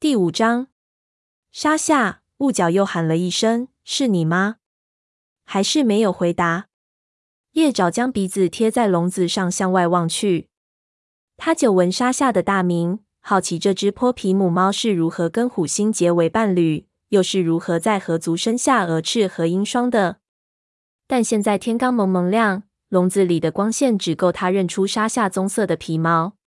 第五章，沙夏，雾角又喊了一声：“是你吗？”还是没有回答。叶爪将鼻子贴在笼子上，向外望去。他久闻沙夏的大名，好奇这只泼皮母猫是如何跟虎星结为伴侣，又是如何在河族生下蛾翅和鹰霜的。但现在天刚蒙蒙亮，笼子里的光线只够他认出沙夏棕色的皮毛。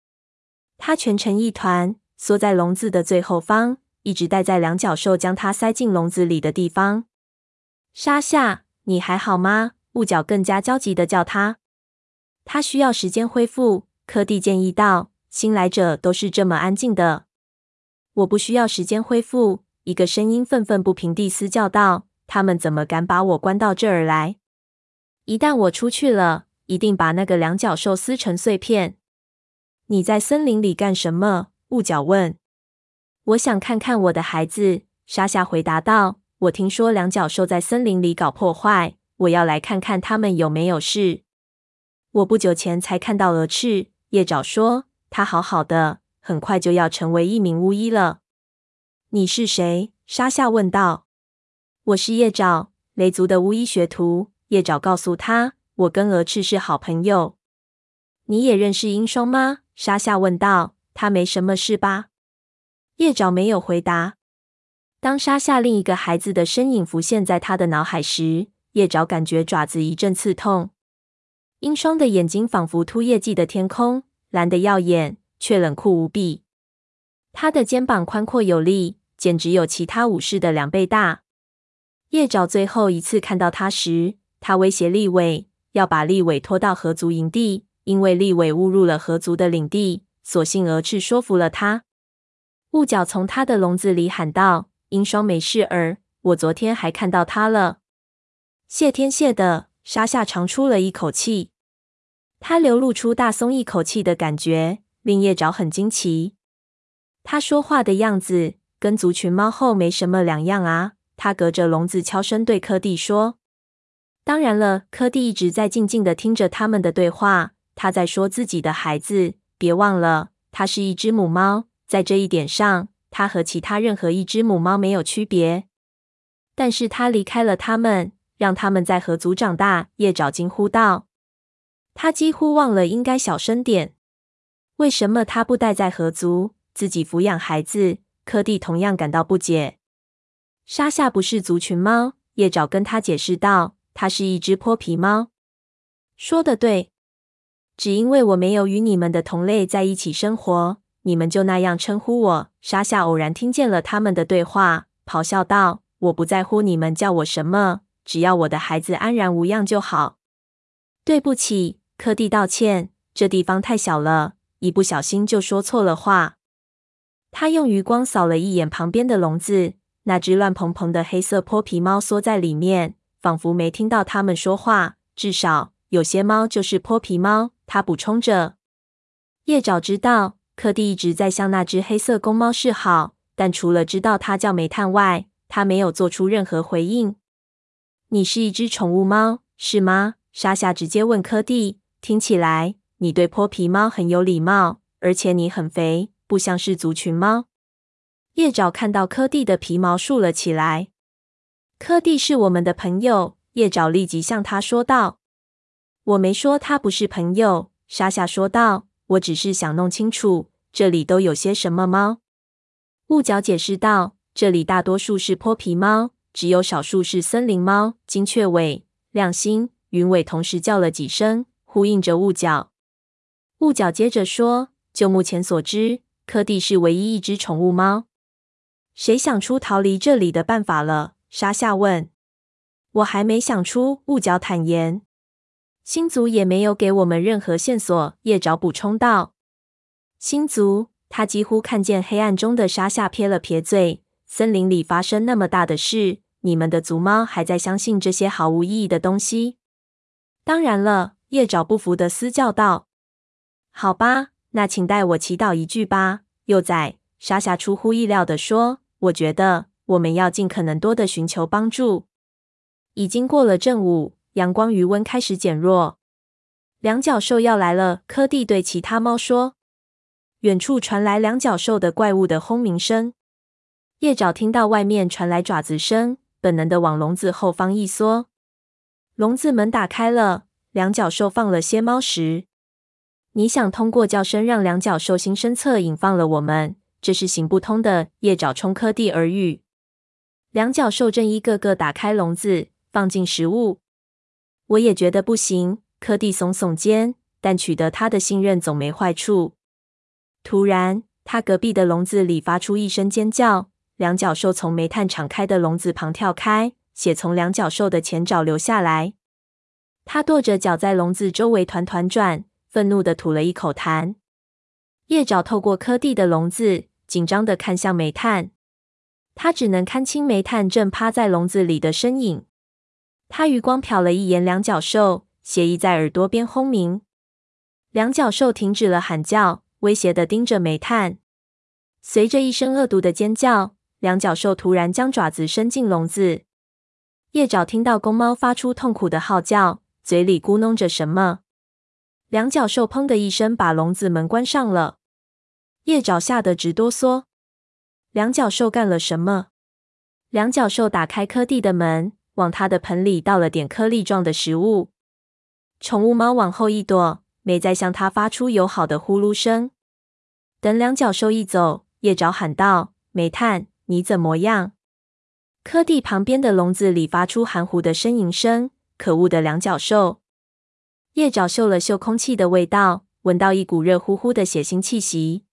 他蜷成一团。缩在笼子的最后方，一直待在两脚兽将它塞进笼子里的地方。沙夏，你还好吗？雾角更加焦急的叫他。他需要时间恢复。柯蒂建议道：“新来者都是这么安静的。”我不需要时间恢复。一个声音愤愤不平地嘶叫道：“他们怎么敢把我关到这儿来？一旦我出去了，一定把那个两脚兽撕成碎片。”你在森林里干什么？雾角问：“我想看看我的孩子。”沙夏回答道：“我听说两脚兽在森林里搞破坏，我要来看看他们有没有事。我不久前才看到蛾翅。”叶爪说：“他好好的，很快就要成为一名巫医了。”“你是谁？”沙夏问道。“我是叶爪，雷族的巫医学徒。”叶爪告诉他：“我跟蛾翅是好朋友。”“你也认识鹰双吗？”沙夏问道。他没什么事吧？叶爪没有回答。当沙夏另一个孩子的身影浮现在他的脑海时，叶爪感觉爪子一阵刺痛。鹰双的眼睛仿佛秃夜季的天空，蓝得耀眼，却冷酷无比。他的肩膀宽阔有力，简直有其他武士的两倍大。叶爪最后一次看到他时，他威胁利伟要把利伟拖到合族营地，因为利伟误入了合族的领地。索性蛾翅说服了他。雾角从他的笼子里喊道：“鹰双没事儿，我昨天还看到他了。”谢天谢地，沙夏长出了一口气。他流露出大松一口气的感觉，令叶爪很惊奇。他说话的样子跟族群猫后没什么两样啊。他隔着笼子悄声对柯蒂说：“当然了。”柯蒂一直在静静的听着他们的对话。他在说自己的孩子。别忘了，它是一只母猫，在这一点上，它和其他任何一只母猫没有区别。但是它离开了它们，让它们在河族长大。叶爪惊呼道：“他几乎忘了应该小声点。为什么他不待在河族，自己抚养孩子？”柯蒂同样感到不解。沙夏不是族群猫，叶爪跟他解释道：“它是一只泼皮猫。”说的对。只因为我没有与你们的同类在一起生活，你们就那样称呼我。沙夏偶然听见了他们的对话，咆哮道：“我不在乎你们叫我什么，只要我的孩子安然无恙就好。”对不起，柯蒂道歉。这地方太小了，一不小心就说错了话。他用余光扫了一眼旁边的笼子，那只乱蓬蓬的黑色泼皮猫缩在里面，仿佛没听到他们说话。至少有些猫就是泼皮猫。他补充着：“叶爪知道柯蒂一直在向那只黑色公猫示好，但除了知道它叫煤炭外，他没有做出任何回应。”“你是一只宠物猫，是吗？”沙夏直接问柯蒂。“听起来你对泼皮猫很有礼貌，而且你很肥，不像是族群猫。”叶爪看到柯蒂的皮毛竖了起来。“柯蒂是我们的朋友。”叶爪立即向他说道。我没说他不是朋友，沙夏说道。我只是想弄清楚这里都有些什么猫。雾角解释道：“这里大多数是泼皮猫，只有少数是森林猫。”金雀尾、亮星、云尾同时叫了几声，呼应着雾角。雾角接着说：“就目前所知，柯蒂是唯一一只宠物猫。谁想出逃离这里的办法了？”沙夏问。“我还没想出。”雾角坦言。星族也没有给我们任何线索，叶爪补充道。星族，他几乎看见黑暗中的沙夏撇了撇嘴。森林里发生那么大的事，你们的族猫还在相信这些毫无意义的东西？当然了，叶爪不服的嘶叫道。好吧，那请代我祈祷一句吧，幼崽。沙夏出乎意料的说：“我觉得我们要尽可能多的寻求帮助。”已经过了正午。阳光余温开始减弱，两脚兽要来了。柯蒂对其他猫说：“远处传来两脚兽的怪物的轰鸣声。”叶爪听到外面传来爪子声，本能的往笼子后方一缩。笼子门打开了，两角兽放了些猫食。你想通过叫声让两角兽心生恻隐放了我们，这是行不通的。叶爪冲柯蒂而语。两角兽正一个个打开笼子，放进食物。我也觉得不行。柯蒂耸耸肩，但取得他的信任总没坏处。突然，他隔壁的笼子里发出一声尖叫，两角兽从煤炭敞开的笼子旁跳开。血从两角兽的前爪流下来，他跺着脚在笼子周围团团转，愤怒地吐了一口痰。叶爪透过柯蒂的笼子，紧张地看向煤炭，他只能看清煤炭正趴在笼子里的身影。他余光瞟了一眼两角兽，血意在耳朵边轰鸣。两角兽停止了喊叫，威胁的盯着煤炭。随着一声恶毒的尖叫，两角兽突然将爪子伸进笼子。叶爪听到公猫发出痛苦的号叫，嘴里咕哝着什么。两角兽砰的一声把笼子门关上了。叶爪吓得直哆嗦。两角兽干了什么？两角兽打开柯蒂的门，往他的盆里倒了点颗粒状的食物。宠物猫往后一躲，没再向他发出友好的呼噜声。等两脚兽一走，叶爪喊道：“煤炭，你怎么样？”柯蒂旁边的笼子里发出含糊的呻吟声。可恶的两脚兽！叶爪嗅了嗅空气的味道，闻到一股热乎乎的血腥气息，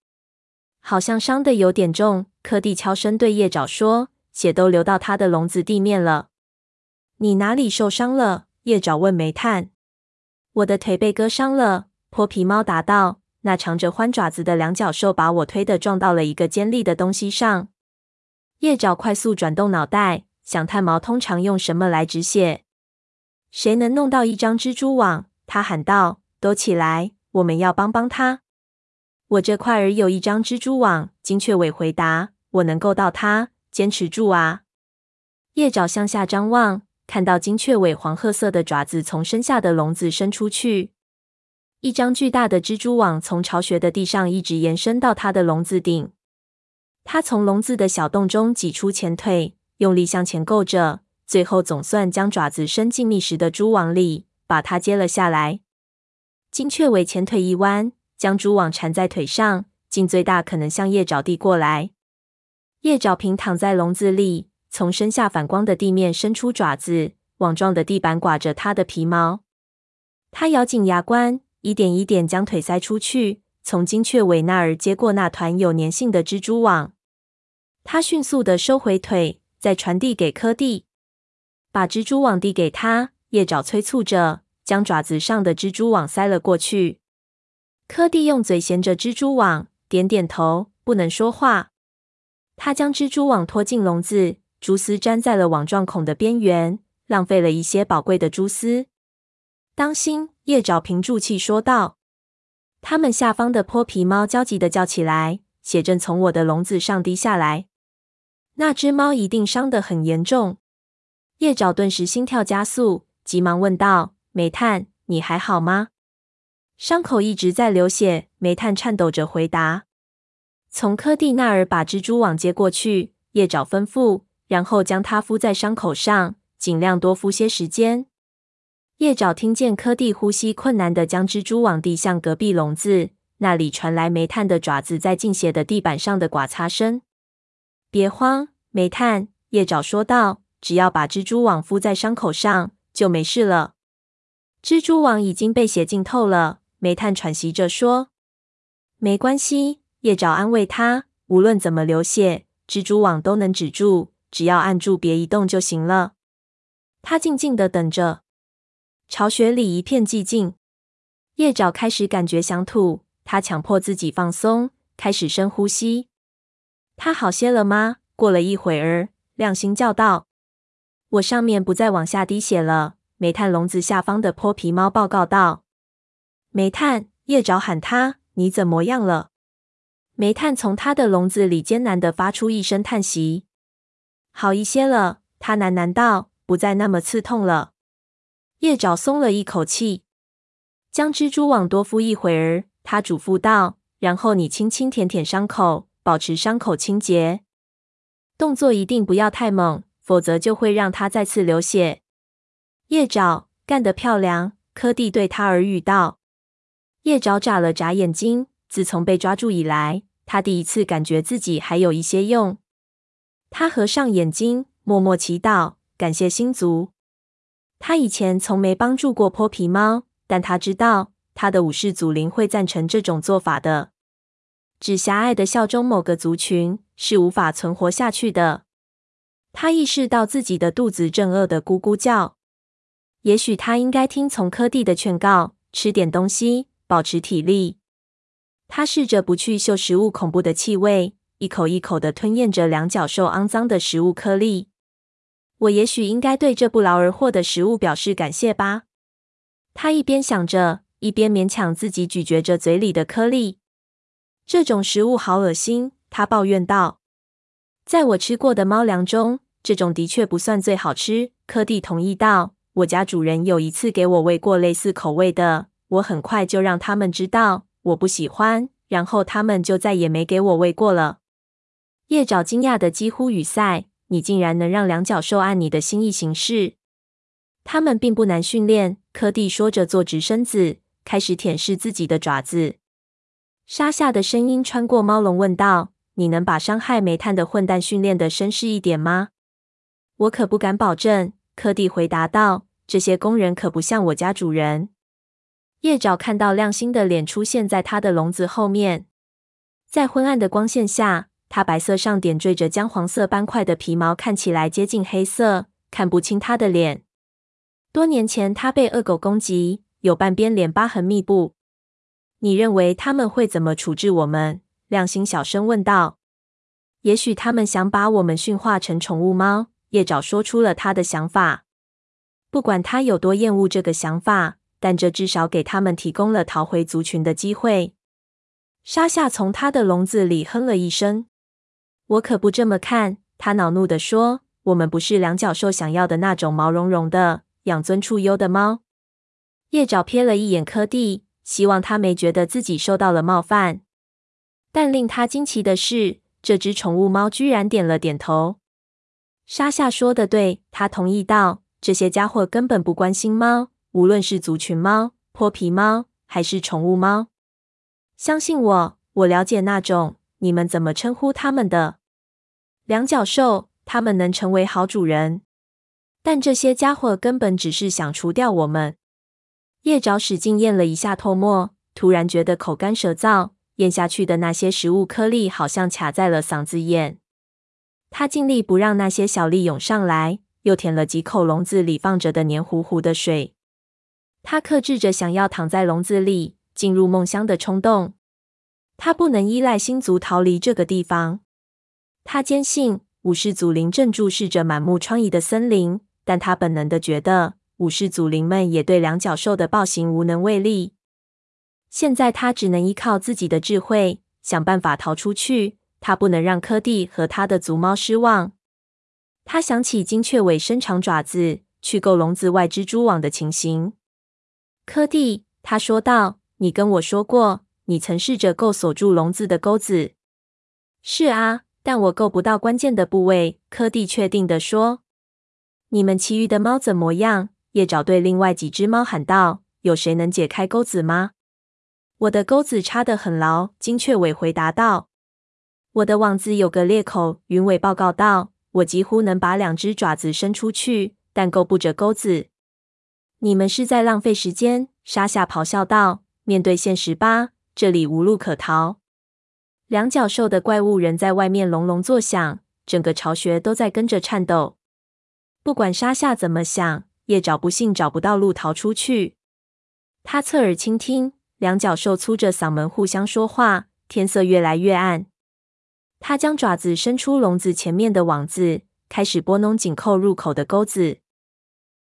好像伤的有点重。柯蒂悄声对叶爪说：“血都流到他的笼子地面了。”你哪里受伤了？叶爪问煤炭。我的腿被割伤了。泼皮猫答道。那长着欢爪子的两脚兽把我推得撞到了一个尖利的东西上。叶爪快速转动脑袋，想炭毛通常用什么来止血？谁能弄到一张蜘蛛网？他喊道：“都起来，我们要帮帮他。”我这块儿有一张蜘蛛网。金雀尾回答：“我能够到它，坚持住啊！”叶爪向下张望，看到金雀尾黄褐色的爪子从身下的笼子伸出去，一张巨大的蜘蛛网从巢穴的地上一直延伸到它的笼子顶。它从笼子的小洞中挤出前腿，用力向前够着，最后总算将爪子伸进密实的蛛网里，把它接了下来。金雀尾前腿一弯，将蛛网缠在腿上，尽最大可能向叶爪递过来。叶爪平躺在笼子里，从身下反光的地面伸出爪子，网状的地板刮着它的皮毛。它咬紧牙关，一点一点将腿塞出去。从金雀尾那儿接过那团有粘性的蜘蛛网，他迅速的收回腿，再传递给柯蒂，把蜘蛛网递给他。叶爪催促着，将爪子上的蜘蛛网塞了过去。柯蒂用嘴衔着蜘蛛网，点点头，不能说话。他将蜘蛛网拖进笼子，蛛丝粘在了网状孔的边缘，浪费了一些宝贵的蛛丝。当心！叶爪屏住气说道。他们下方的泼皮猫焦急的叫起来，血正从我的笼子上滴下来。那只猫一定伤得很严重。叶爪顿时心跳加速，急忙问道：“煤炭，你还好吗？”伤口一直在流血。煤炭颤抖着回答：“从柯蒂那儿把蜘蛛网接过去。”叶爪吩咐，然后将它敷在伤口上，尽量多敷些时间。叶爪听见柯蒂呼吸困难地将蜘蛛网递向隔壁笼子，那里传来煤炭的爪子在浸血的地板上的剐擦声。别慌，煤炭，叶爪说道：“只要把蜘蛛网敷在伤口上，就没事了。”蜘蛛网已经被血浸透了，煤炭喘息着说：“没关系。”叶爪安慰他：“无论怎么流血，蜘蛛网都能止住，只要按住别移动就行了。”他静静地等着。巢穴里一片寂静，叶爪开始感觉想吐。他强迫自己放松，开始深呼吸。他好些了吗？过了一会儿，亮星叫道：“我上面不再往下滴血了。”煤炭笼子下方的泼皮猫报告道：“煤炭！”叶爪喊他：“你怎么样了？”煤炭从他的笼子里艰难地发出一声叹息：“好一些了。”他喃喃道：“不再那么刺痛了。”叶爪松了一口气，将蜘蛛网多敷一会儿。他嘱咐道：“然后你轻轻舔舔伤口，保持伤口清洁。”动作一定不要太猛，否则就会让他再次流血。叶爪，干得漂亮！柯蒂对他耳语道。叶爪眨了眨眼睛。自从被抓住以来，他第一次感觉自己还有一些用。他合上眼睛，默默祈祷，感谢星族。他以前从没帮助过泼皮猫，但他知道他的武士祖灵会赞成这种做法的。只狭隘的效忠某个族群是无法存活下去的。他意识到自己的肚子正饿得咕咕叫。也许他应该听从柯蒂的劝告，吃点东西，保持体力。他试着不去嗅食物恐怖的气味，一口一口的吞咽着两脚兽肮脏的食物颗粒。我也许应该对这不劳而获的食物表示感谢吧。他一边想着，一边勉强自己咀嚼着嘴里的颗粒。这种食物好恶心，他抱怨道。在我吃过的猫粮中，这种的确不算最好吃。柯蒂同意道。我家主人有一次给我喂过类似口味的，我很快就让他们知道我不喜欢，然后他们就再也没给我喂过了。叶爪惊讶的几乎语塞：“你竟然能让两角兽按你的心意行事？他们并不难训练。”柯蒂说着，坐直身子，开始舔舐自己的爪子。沙夏的声音穿过猫笼问道：“你能把伤害煤炭的混蛋训练的绅士一点吗？”我可不敢保证。柯蒂回答道：“这些工人可不像我家主人。”叶爪看到亮星的脸出现在他的笼子后面，在昏暗的光线下，它白色上点缀着姜黄色斑块的皮毛看起来接近黑色，看不清它的脸。多年前，它被恶狗攻击，有半边脸疤痕密布。你认为他们会怎么处置我们？亮星小声问道。也许他们想把我们驯化成宠物猫。叶爪说出了他的想法，不管他有多厌恶这个想法，但这至少给他们提供了逃回族群的机会。沙夏从他的笼子里哼了一声：“我可不这么看。”他恼怒地说：“我们不是两脚兽想要的那种毛茸茸的、养尊处优的猫。”叶爪瞥了一眼柯蒂，希望他没觉得自己受到了冒犯。但令他惊奇的是，这只宠物猫居然点了点头。沙夏说的对，他同意道：“这些家伙根本不关心猫，无论是族群猫、泼皮猫还是宠物猫。相信我，我了解那种，你们怎么称呼他们的？两角兽，他们能成为好主人。但这些家伙根本只是想除掉我们。”叶爪使劲咽了一下唾沫，突然觉得口干舌燥，咽下去的那些食物颗粒好像卡在了嗓子眼。他尽力不让那些小粒涌上来，又舔了几口笼子里放着的黏糊糊的水。他克制着想要躺在笼子里进入梦乡的冲动。他不能依赖星族逃离这个地方。他坚信武士祖灵正注视着满目疮痍的森林，但他本能的觉得武士祖灵们也对两角兽的暴行无能为力。现在他只能依靠自己的智慧想办法逃出去。他不能让柯蒂和他的族猫失望。他想起金雀尾伸长爪子去够笼子外蜘蛛网的情形。柯蒂，他说道：“你跟我说过，你曾试着够锁住笼子的钩子。”“是啊，但我够不到关键的部位。”柯蒂确定地说。“你们其余的猫怎么样？”叶爪对另外几只猫喊道：“有谁能解开钩子吗？”“我的钩子插得很牢。”金雀尾回答道。我的网子有个裂口，云尾报告道：“我几乎能把两只爪子伸出去，但够不着钩子。”你们是在浪费时间，沙夏咆哮道：“面对现实吧，这里无路可逃。”两角兽的怪物仍在外面隆隆作响，整个巢穴都在跟着颤抖。不管沙夏怎么想，也找不幸找不到路逃出去。他侧耳倾听，两角兽粗着嗓门互相说话。天色越来越暗。他将爪子伸出笼子前面的网子，开始拨弄紧扣入口的钩子。